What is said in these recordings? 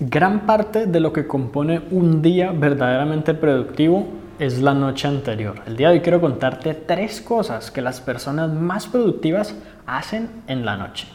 Gran parte de lo que compone un día verdaderamente productivo es la noche anterior. El día de hoy quiero contarte tres cosas que las personas más productivas hacen en la noche.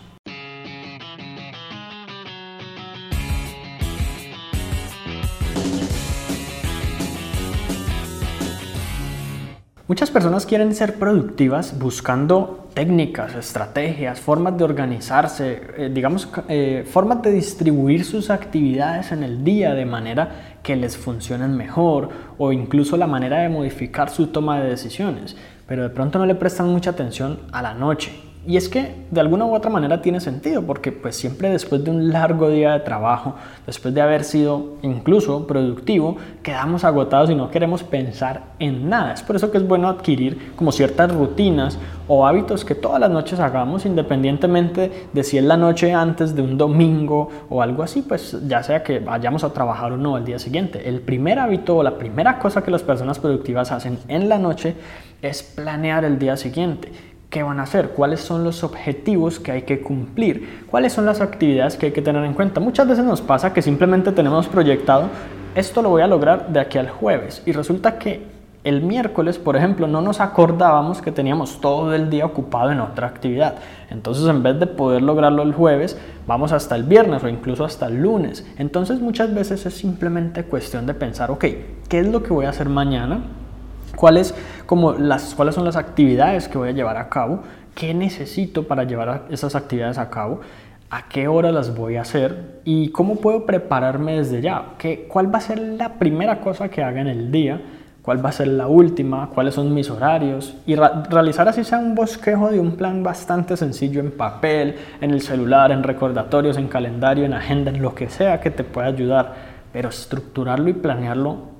Muchas personas quieren ser productivas buscando técnicas, estrategias, formas de organizarse, eh, digamos, eh, formas de distribuir sus actividades en el día de manera que les funcionen mejor o incluso la manera de modificar su toma de decisiones, pero de pronto no le prestan mucha atención a la noche y es que de alguna u otra manera tiene sentido, porque pues siempre después de un largo día de trabajo, después de haber sido incluso productivo, quedamos agotados y no queremos pensar en nada. Es por eso que es bueno adquirir como ciertas rutinas o hábitos que todas las noches hagamos, independientemente de si es la noche antes de un domingo o algo así, pues ya sea que vayamos a trabajar o no al día siguiente. El primer hábito o la primera cosa que las personas productivas hacen en la noche es planear el día siguiente qué van a hacer, cuáles son los objetivos que hay que cumplir, cuáles son las actividades que hay que tener en cuenta. Muchas veces nos pasa que simplemente tenemos proyectado, esto lo voy a lograr de aquí al jueves y resulta que el miércoles, por ejemplo, no nos acordábamos que teníamos todo el día ocupado en otra actividad. Entonces, en vez de poder lograrlo el jueves, vamos hasta el viernes o incluso hasta el lunes. Entonces, muchas veces es simplemente cuestión de pensar, ok, ¿qué es lo que voy a hacer mañana? ¿Cuáles, como las, ¿Cuáles son las actividades que voy a llevar a cabo? ¿Qué necesito para llevar esas actividades a cabo? ¿A qué hora las voy a hacer? ¿Y cómo puedo prepararme desde ya? ¿Qué, ¿Cuál va a ser la primera cosa que haga en el día? ¿Cuál va a ser la última? ¿Cuáles son mis horarios? Y realizar así sea un bosquejo de un plan bastante sencillo en papel, en el celular, en recordatorios, en calendario, en agenda, en lo que sea que te pueda ayudar. Pero estructurarlo y planearlo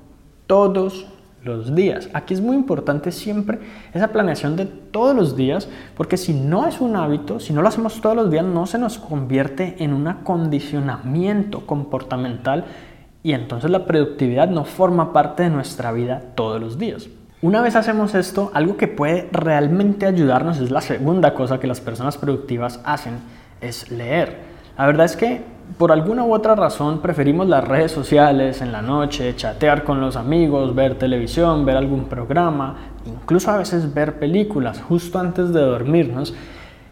todos los días. Aquí es muy importante siempre esa planeación de todos los días, porque si no es un hábito, si no lo hacemos todos los días, no se nos convierte en un acondicionamiento comportamental y entonces la productividad no forma parte de nuestra vida todos los días. Una vez hacemos esto, algo que puede realmente ayudarnos es la segunda cosa que las personas productivas hacen, es leer. La verdad es que por alguna u otra razón preferimos las redes sociales en la noche, chatear con los amigos, ver televisión, ver algún programa, incluso a veces ver películas justo antes de dormirnos.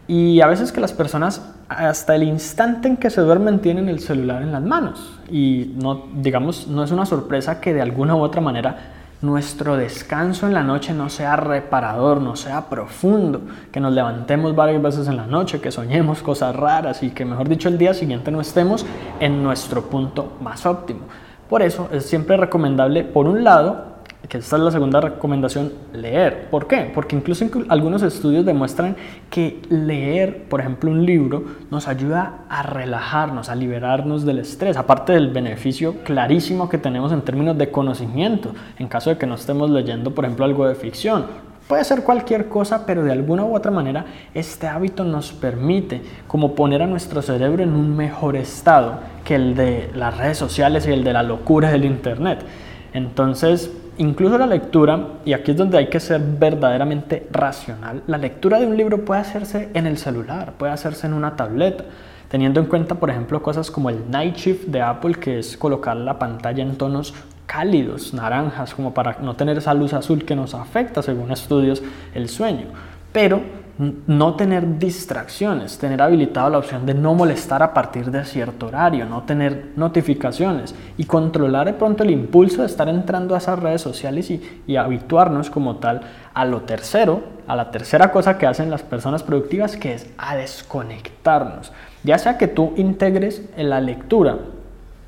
Y a veces que las personas hasta el instante en que se duermen tienen el celular en las manos. Y no, digamos, no es una sorpresa que de alguna u otra manera nuestro descanso en la noche no sea reparador, no sea profundo, que nos levantemos varias veces en la noche, que soñemos cosas raras y que, mejor dicho, el día siguiente no estemos en nuestro punto más óptimo. Por eso es siempre recomendable, por un lado, que esta es la segunda recomendación, leer. ¿Por qué? Porque incluso algunos estudios demuestran que leer, por ejemplo, un libro nos ayuda a relajarnos, a liberarnos del estrés, aparte del beneficio clarísimo que tenemos en términos de conocimiento, en caso de que no estemos leyendo, por ejemplo, algo de ficción. Puede ser cualquier cosa, pero de alguna u otra manera este hábito nos permite como poner a nuestro cerebro en un mejor estado que el de las redes sociales y el de la locura del Internet. Entonces, incluso la lectura, y aquí es donde hay que ser verdaderamente racional, la lectura de un libro puede hacerse en el celular, puede hacerse en una tableta, teniendo en cuenta, por ejemplo, cosas como el Night Shift de Apple, que es colocar la pantalla en tonos cálidos, naranjas, como para no tener esa luz azul que nos afecta, según estudios, el sueño. Pero no tener distracciones, tener habilitado la opción de no molestar a partir de cierto horario, no tener notificaciones y controlar de pronto el impulso de estar entrando a esas redes sociales y, habituarnos como tal a lo tercero, a la tercera cosa que hacen las personas productivas, que es a desconectarnos. Ya sea que tú integres en la lectura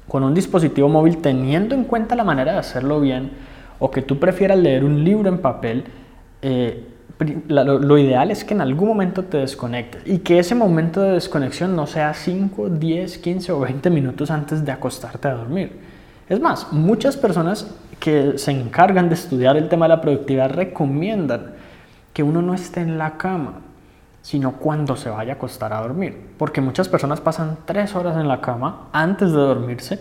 con un dispositivo móvil teniendo en cuenta la manera de hacerlo bien, o que tú prefieras leer un libro en papel, eh, lo, ideal es que en algún momento te desconectes y que ese momento de desconexión no sea 5, 10, 15 o 20 minutos antes de acostarte a dormir. Es más, muchas personas que se encargan de estudiar el tema de la productividad recomiendan que uno no esté en la cama, sino cuando se vaya a acostar a dormir. Porque muchas personas pasan 3 horas en la cama antes de dormirse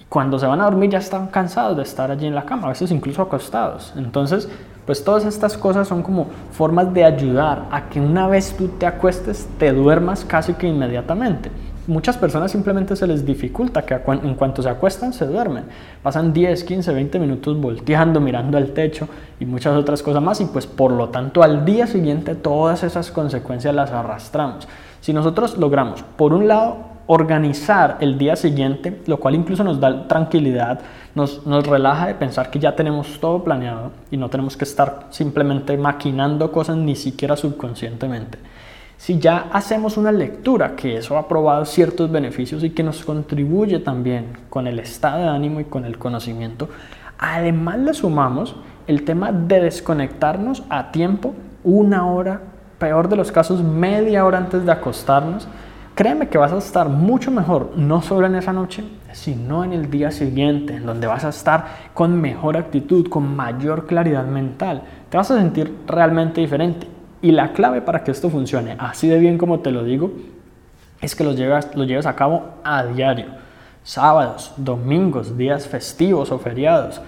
y cuando se van a dormir ya están cansados de estar allí en la cama, a veces incluso acostados. Entonces, pues todas estas cosas son como formas de ayudar a que una vez tú te acuestes te duermas casi que inmediatamente. muchas personas simplemente se les dificulta que en cuanto se acuestan se duermen. Pasan 10, 15, 20 minutos volteando, mirando al techo y muchas otras cosas más y pues por lo tanto al día siguiente todas esas consecuencias las arrastramos. Si nosotros logramos, por un lado, organizar el día siguiente, lo cual incluso nos da tranquilidad, nos, relaja de pensar que ya tenemos todo planeado y no tenemos que estar simplemente maquinando cosas ni siquiera subconscientemente. Si ya hacemos una lectura que eso ha probado ciertos beneficios y que nos contribuye también con el estado de ánimo y con el conocimiento, además le sumamos el tema de desconectarnos a tiempo, una hora, peor de los casos, media hora antes de acostarnos, créeme que vas a estar mucho mejor, no solo en esa noche, sino en el día siguiente, en donde vas a estar con mejor actitud, con mayor claridad mental. Te vas a sentir realmente diferente. Y la clave para que esto funcione así de bien como te lo digo es que lo lleves, lo lleves a cabo a diario. Sábados, domingos, días festivos o feriados.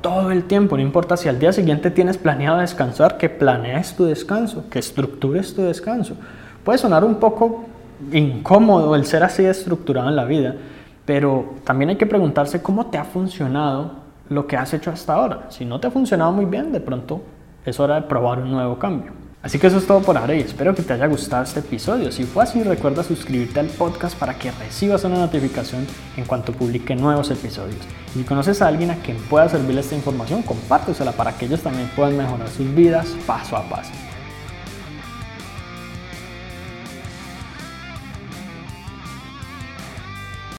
Todo el tiempo, no importa si al día siguiente tienes planeado descansar, que planees tu descanso, que estructures tu descanso. Puede sonar un poco incómodo el ser así estructurado en la vida, pero también hay que preguntarse cómo te ha funcionado lo que has hecho hasta ahora. Si no te ha funcionado muy bien, de pronto es hora de probar un nuevo cambio. Así que eso es todo por ahora y espero que te haya gustado este episodio. Si fue así, recuerda suscribirte al podcast para que recibas una notificación en cuanto publique nuevos episodios. Y si conoces a alguien a quien pueda servirle esta información, compártesela para que ellos también puedan mejorar sus vidas paso a paso.